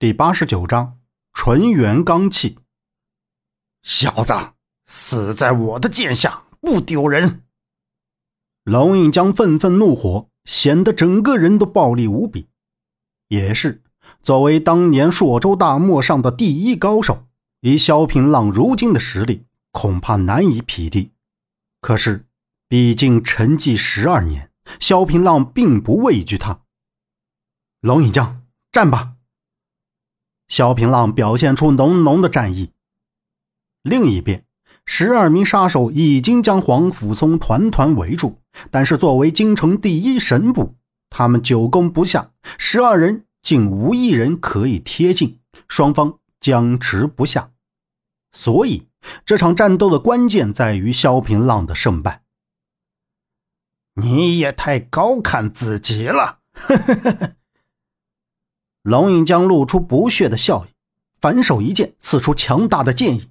第八十九章纯元罡气。小子，死在我的剑下不丢人！龙应江愤愤怒火，显得整个人都暴力无比。也是，作为当年朔州大漠上的第一高手，以萧平浪如今的实力，恐怕难以匹敌。可是，毕竟沉寂十二年，萧平浪并不畏惧他。龙应江，战吧！萧平浪表现出浓浓的战意。另一边，十二名杀手已经将黄甫松团团围住，但是作为京城第一神捕，他们久攻不下，十二人竟无一人可以贴近，双方僵持不下。所以，这场战斗的关键在于萧平浪的胜败。你也太高看自己了！呵呵呵呵。龙应江露出不屑的笑意，反手一剑刺出强大的剑意。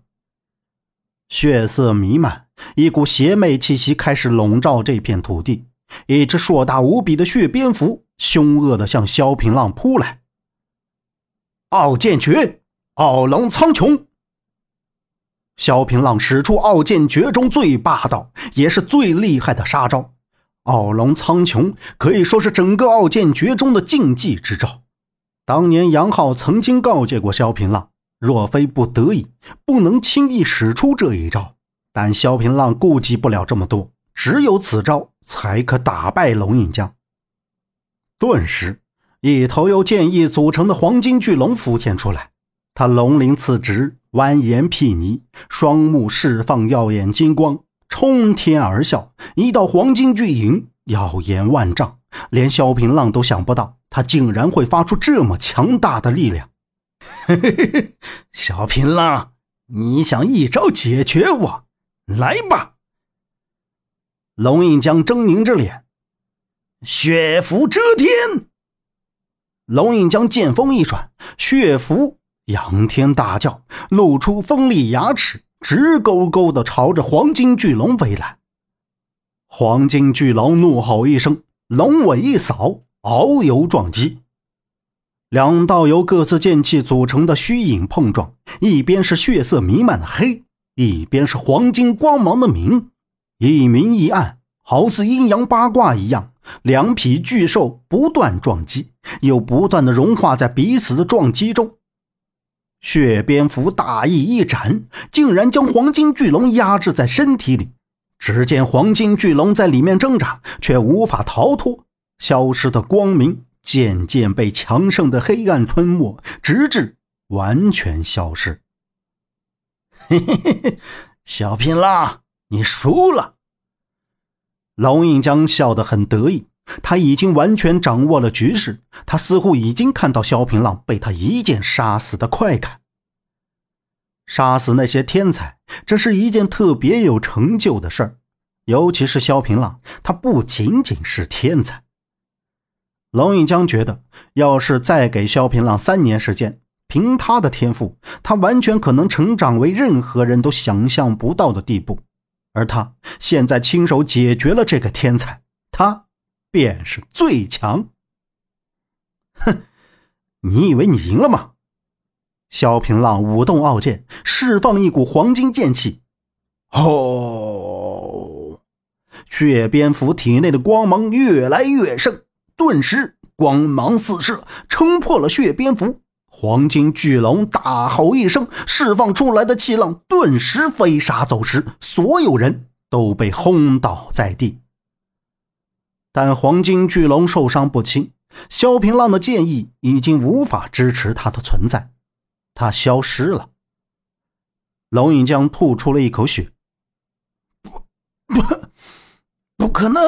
血色弥漫，一股邪魅气息开始笼罩这片土地。一只硕大无比的血蝙蝠凶恶地向萧平浪扑来。傲剑诀，傲龙苍穹。萧平浪使出傲剑诀中最霸道也是最厉害的杀招——傲龙苍穹，可以说是整个傲剑诀中的禁忌之招。当年杨浩曾经告诫过萧平浪，若非不得已，不能轻易使出这一招。但萧平浪顾及不了这么多，只有此招才可打败龙应江。顿时，一头由剑意组成的黄金巨龙浮现出来，它龙鳞刺直，蜿蜒睥睨，双目释放耀眼金光，冲天而啸，一道黄金巨影耀眼万丈。连萧平浪都想不到，他竟然会发出这么强大的力量。萧平浪，你想一招解决我？来吧！龙印江狰狞着脸，血符遮天。龙印江剑锋一转，血符仰天大叫，露出锋利牙齿，直勾勾的朝着黄金巨龙飞来。黄金巨龙怒吼一声。龙尾一扫，遨游撞击，两道由各自剑气组成的虚影碰撞，一边是血色弥漫的黑，一边是黄金光芒的明，一明一暗，好似阴阳八卦一样。两匹巨兽不断撞击，又不断的融化在彼此的撞击中。血蝙蝠大翼一展，竟然将黄金巨龙压制在身体里。只见黄金巨龙在里面挣扎，却无法逃脱。消失的光明渐渐被强盛的黑暗吞没，直至完全消失。嘿嘿嘿嘿，小平浪，你输了。龙应江笑得很得意，他已经完全掌握了局势，他似乎已经看到萧平浪被他一剑杀死的快感。杀死那些天才，这是一件特别有成就的事儿。尤其是萧平浪，他不仅仅是天才。龙应江觉得，要是再给萧平浪三年时间，凭他的天赋，他完全可能成长为任何人都想象不到的地步。而他现在亲手解决了这个天才，他便是最强。哼，你以为你赢了吗？萧平浪舞动傲剑，释放一股黄金剑气。哦，血蝙蝠体内的光芒越来越盛，顿时光芒四射，撑破了血蝙蝠。黄金巨龙大吼一声，释放出来的气浪顿时飞沙走石，所有人都被轰倒在地。但黄金巨龙受伤不轻，萧平浪的剑意已经无法支持他的存在。他消失了。龙隐江吐出了一口血。不，不，不可能！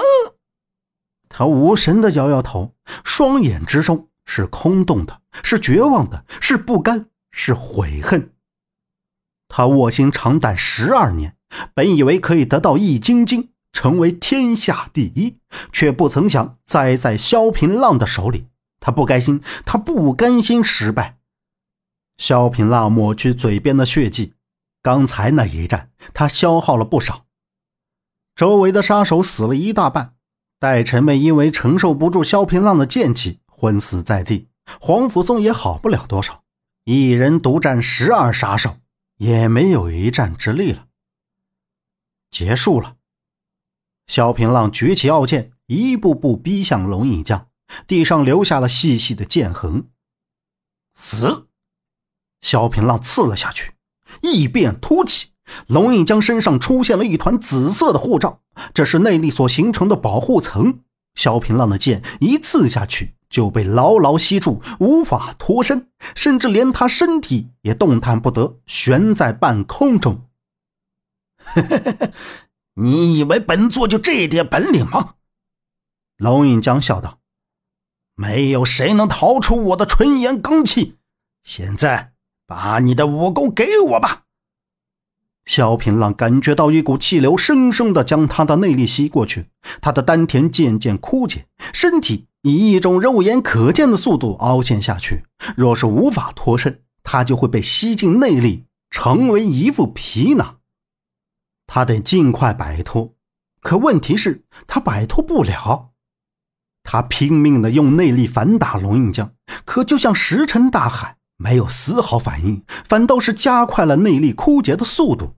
他无神的摇摇头，双眼之中是空洞的，是绝望的，是不甘，是悔恨。他卧薪尝胆十二年，本以为可以得到易筋经，成为天下第一，却不曾想栽在萧平浪的手里。他不甘心，他不甘心失败。萧平浪抹去嘴边的血迹，刚才那一战，他消耗了不少。周围的杀手死了一大半，戴晨妹因为承受不住萧平浪的剑气，昏死在地。黄甫松也好不了多少，一人独占十二杀手，也没有一战之力了。结束了。萧平浪举起傲剑，一步步逼向龙影将，地上留下了细细的剑痕。死！萧平浪刺了下去，异变突起，龙印江身上出现了一团紫色的护罩，这是内力所形成的保护层。萧平浪的剑一刺下去，就被牢牢吸住，无法脱身，甚至连他身体也动弹不得，悬在半空中。你以为本座就这点本领吗？龙应江笑道：“没有谁能逃出我的纯阳罡气。现在，把你的武功给我吧。”萧平浪感觉到一股气流生生的将他的内力吸过去，他的丹田渐渐枯竭，身体以一种肉眼可见的速度凹陷下去。若是无法脱身，他就会被吸进内力，成为一副皮囊。他得尽快摆脱，可问题是，他摆脱不了。他拼命的用内力反打龙印江，可就像石沉大海。没有丝毫反应，反倒是加快了内力枯竭的速度。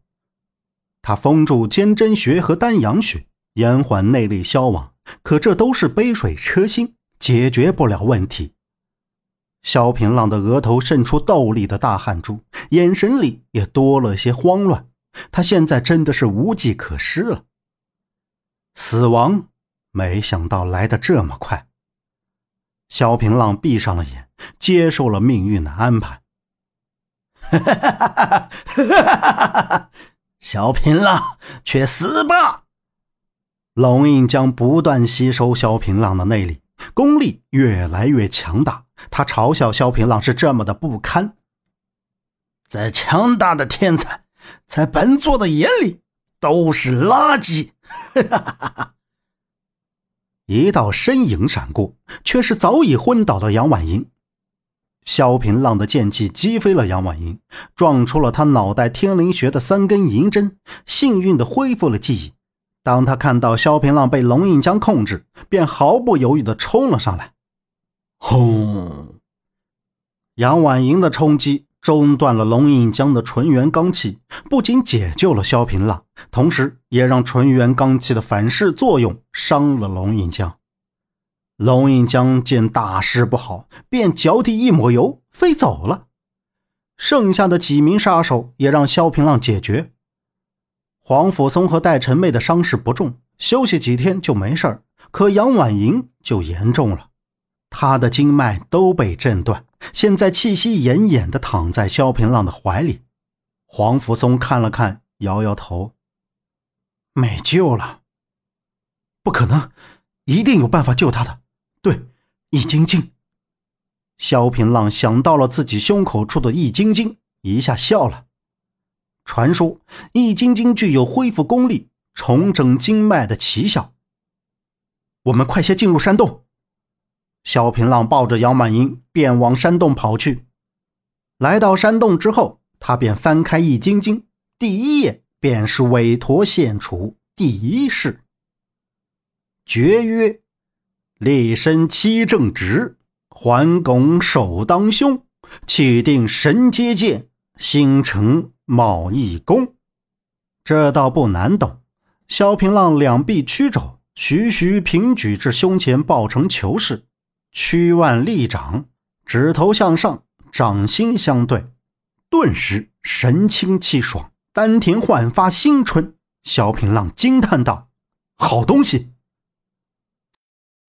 他封住坚贞穴和丹阳穴，延缓内力消亡，可这都是杯水车薪，解决不了问题。萧平浪的额头渗出豆粒的大汗珠，眼神里也多了些慌乱。他现在真的是无计可施了。死亡，没想到来的这么快。萧平浪闭上了眼。接受了命运的安排。小平浪，去死吧！龙印将不断吸收萧平浪的内力，功力越来越强大。他嘲笑萧平浪是这么的不堪。再强大的天才，在本座的眼里都是垃圾。一道身影闪过，却是早已昏倒的杨婉莹。萧平浪的剑气击飞了杨婉莹，撞出了他脑袋天灵穴的三根银针，幸运的恢复了记忆。当他看到萧平浪被龙印枪控制，便毫不犹豫的冲了上来。轰！杨婉莹的冲击中断了龙印江的纯元罡气，不仅解救了萧平浪，同时也让纯元罡气的反噬作用伤了龙印江。龙应江见大事不好，便脚底一抹油，飞走了。剩下的几名杀手也让萧平浪解决。黄甫松和戴晨妹的伤势不重，休息几天就没事可杨婉莹就严重了，他的经脉都被震断，现在气息奄奄地躺在萧平浪的怀里。黄福松看了看，摇摇头：“没救了，不可能，一定有办法救他的。”对，易筋经。萧平浪想到了自己胸口处的易筋经，一下笑了。传说易筋经具有恢复功力、重整经脉的奇效。我们快些进入山洞。萧平浪抱着杨满英便往山洞跑去。来到山洞之后，他便翻开易筋经，第一页便是韦陀献楚第一式，诀曰。立身七正直，环拱手当胸，气定神接剑，心诚冒义功。这倒不难懂。萧平浪两臂曲肘，徐徐平举至胸前，抱成球式，屈腕立掌，指头向上，掌心相对，顿时神清气爽，丹田焕发新春。小品浪惊叹道：“好东西！”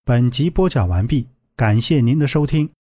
本集播讲完毕，感谢您的收听。